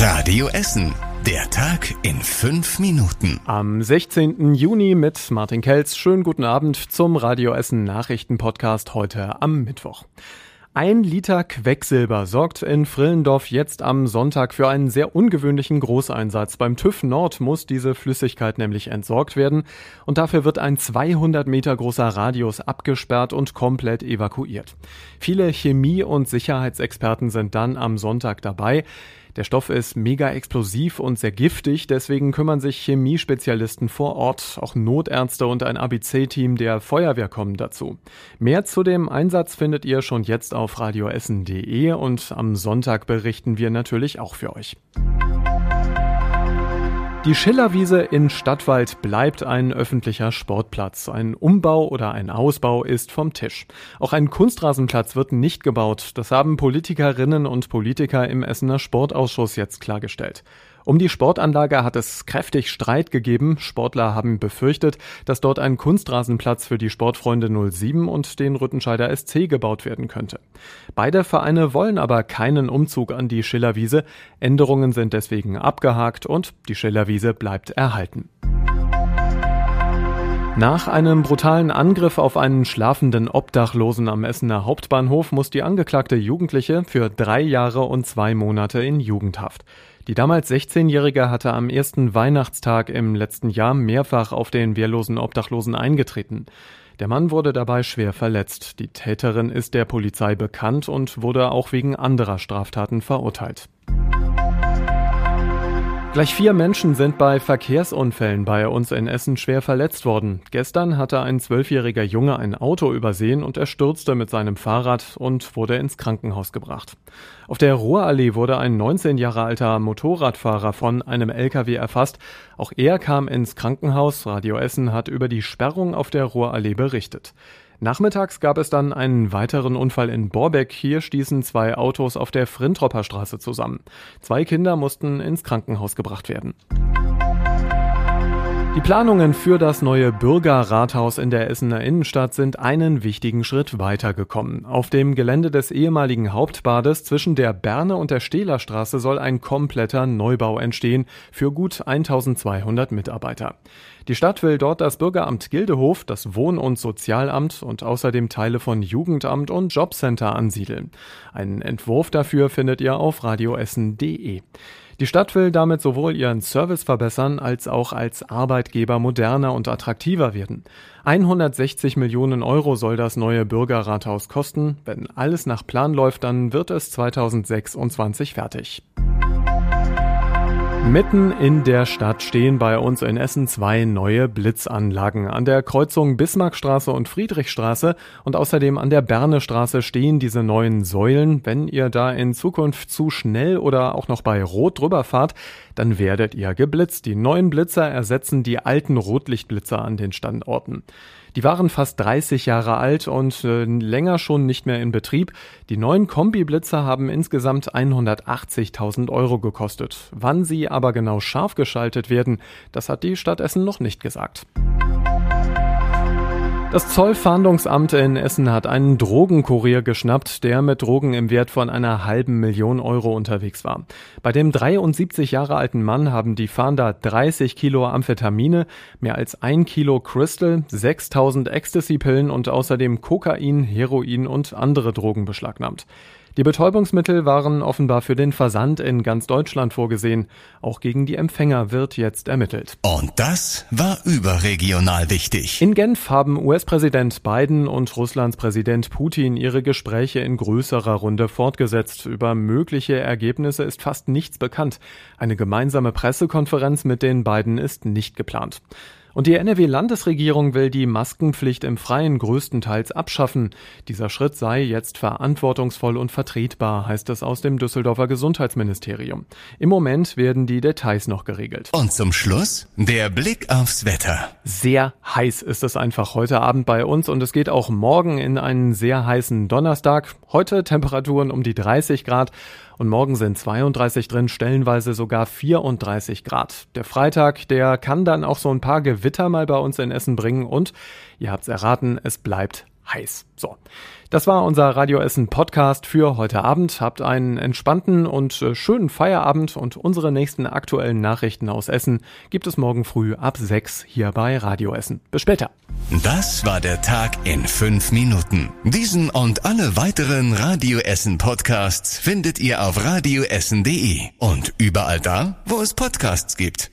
Radio Essen. Der Tag in fünf Minuten. Am 16. Juni mit Martin Kelz. Schönen guten Abend zum Radio Essen Nachrichtenpodcast heute am Mittwoch. Ein Liter Quecksilber sorgt in Frillendorf jetzt am Sonntag für einen sehr ungewöhnlichen Großeinsatz. Beim TÜV Nord muss diese Flüssigkeit nämlich entsorgt werden und dafür wird ein 200 Meter großer Radius abgesperrt und komplett evakuiert. Viele Chemie- und Sicherheitsexperten sind dann am Sonntag dabei. Der Stoff ist mega explosiv und sehr giftig, deswegen kümmern sich Chemiespezialisten vor Ort, auch Notärzte und ein ABC-Team der Feuerwehr kommen dazu. Mehr zu dem Einsatz findet ihr schon jetzt auf radioessen.de und am Sonntag berichten wir natürlich auch für euch. Die Schillerwiese in Stadtwald bleibt ein öffentlicher Sportplatz. Ein Umbau oder ein Ausbau ist vom Tisch. Auch ein Kunstrasenplatz wird nicht gebaut. Das haben Politikerinnen und Politiker im Essener Sportausschuss jetzt klargestellt. Um die Sportanlage hat es kräftig Streit gegeben. Sportler haben befürchtet, dass dort ein Kunstrasenplatz für die Sportfreunde 07 und den Rüttenscheider SC gebaut werden könnte. Beide Vereine wollen aber keinen Umzug an die Schillerwiese. Änderungen sind deswegen abgehakt und die Schillerwiese bleibt erhalten. Nach einem brutalen Angriff auf einen schlafenden Obdachlosen am Essener Hauptbahnhof muss die angeklagte Jugendliche für drei Jahre und zwei Monate in Jugendhaft. Die damals 16-Jährige hatte am ersten Weihnachtstag im letzten Jahr mehrfach auf den wehrlosen Obdachlosen eingetreten. Der Mann wurde dabei schwer verletzt. Die Täterin ist der Polizei bekannt und wurde auch wegen anderer Straftaten verurteilt. Gleich vier Menschen sind bei Verkehrsunfällen bei uns in Essen schwer verletzt worden. Gestern hatte ein zwölfjähriger Junge ein Auto übersehen und er stürzte mit seinem Fahrrad und wurde ins Krankenhaus gebracht. Auf der Ruhrallee wurde ein 19 Jahre alter Motorradfahrer von einem LKW erfasst. Auch er kam ins Krankenhaus. Radio Essen hat über die Sperrung auf der Ruhrallee berichtet. Nachmittags gab es dann einen weiteren Unfall in Borbeck. Hier stießen zwei Autos auf der Frintropper Straße zusammen. Zwei Kinder mussten ins Krankenhaus gebracht werden. Die Planungen für das neue Bürgerrathaus in der Essener Innenstadt sind einen wichtigen Schritt weitergekommen. Auf dem Gelände des ehemaligen Hauptbades zwischen der Berne und der Stehlerstraße soll ein kompletter Neubau entstehen für gut 1200 Mitarbeiter. Die Stadt will dort das Bürgeramt Gildehof, das Wohn- und Sozialamt und außerdem Teile von Jugendamt und Jobcenter ansiedeln. Einen Entwurf dafür findet ihr auf radioessen.de. Die Stadt will damit sowohl ihren Service verbessern als auch als Arbeitgeber moderner und attraktiver werden. 160 Millionen Euro soll das neue Bürgerrathaus kosten. Wenn alles nach Plan läuft, dann wird es 2026 fertig. Mitten in der Stadt stehen bei uns in Essen zwei neue Blitzanlagen. An der Kreuzung Bismarckstraße und Friedrichstraße und außerdem an der Bernestraße stehen diese neuen Säulen. Wenn ihr da in Zukunft zu schnell oder auch noch bei Rot drüber fahrt, dann werdet ihr geblitzt. Die neuen Blitzer ersetzen die alten Rotlichtblitzer an den Standorten. Die waren fast 30 Jahre alt und äh, länger schon nicht mehr in Betrieb. Die neuen Kombi-Blitzer haben insgesamt 180.000 Euro gekostet. Wann sie aber genau scharf geschaltet werden, das hat die Stadt Essen noch nicht gesagt. Das Zollfahndungsamt in Essen hat einen Drogenkurier geschnappt, der mit Drogen im Wert von einer halben Million Euro unterwegs war. Bei dem 73 Jahre alten Mann haben die Fahnder 30 Kilo Amphetamine, mehr als ein Kilo Crystal, 6000 Ecstasy-Pillen und außerdem Kokain, Heroin und andere Drogen beschlagnahmt. Die Betäubungsmittel waren offenbar für den Versand in ganz Deutschland vorgesehen. Auch gegen die Empfänger wird jetzt ermittelt. Und das war überregional wichtig. In Genf haben US-Präsident Biden und Russlands Präsident Putin ihre Gespräche in größerer Runde fortgesetzt. Über mögliche Ergebnisse ist fast nichts bekannt. Eine gemeinsame Pressekonferenz mit den beiden ist nicht geplant. Und die NRW-Landesregierung will die Maskenpflicht im Freien größtenteils abschaffen. Dieser Schritt sei jetzt verantwortungsvoll und vertretbar, heißt es aus dem Düsseldorfer Gesundheitsministerium. Im Moment werden die Details noch geregelt. Und zum Schluss der Blick aufs Wetter. Sehr heiß ist es einfach heute Abend bei uns und es geht auch morgen in einen sehr heißen Donnerstag. Heute Temperaturen um die 30 Grad und morgen sind 32 drin, stellenweise sogar 34 Grad. Der Freitag, der kann dann auch so ein paar Gewitter mal bei uns in Essen bringen und, ihr habt's erraten, es bleibt heiß. So. Das war unser Radio Essen Podcast für heute Abend. Habt einen entspannten und äh, schönen Feierabend und unsere nächsten aktuellen Nachrichten aus Essen gibt es morgen früh ab 6 hier bei Radio Essen. Bis später. Das war der Tag in fünf Minuten. Diesen und alle weiteren Radio Essen Podcasts findet ihr auf radioessen.de und überall da, wo es Podcasts gibt.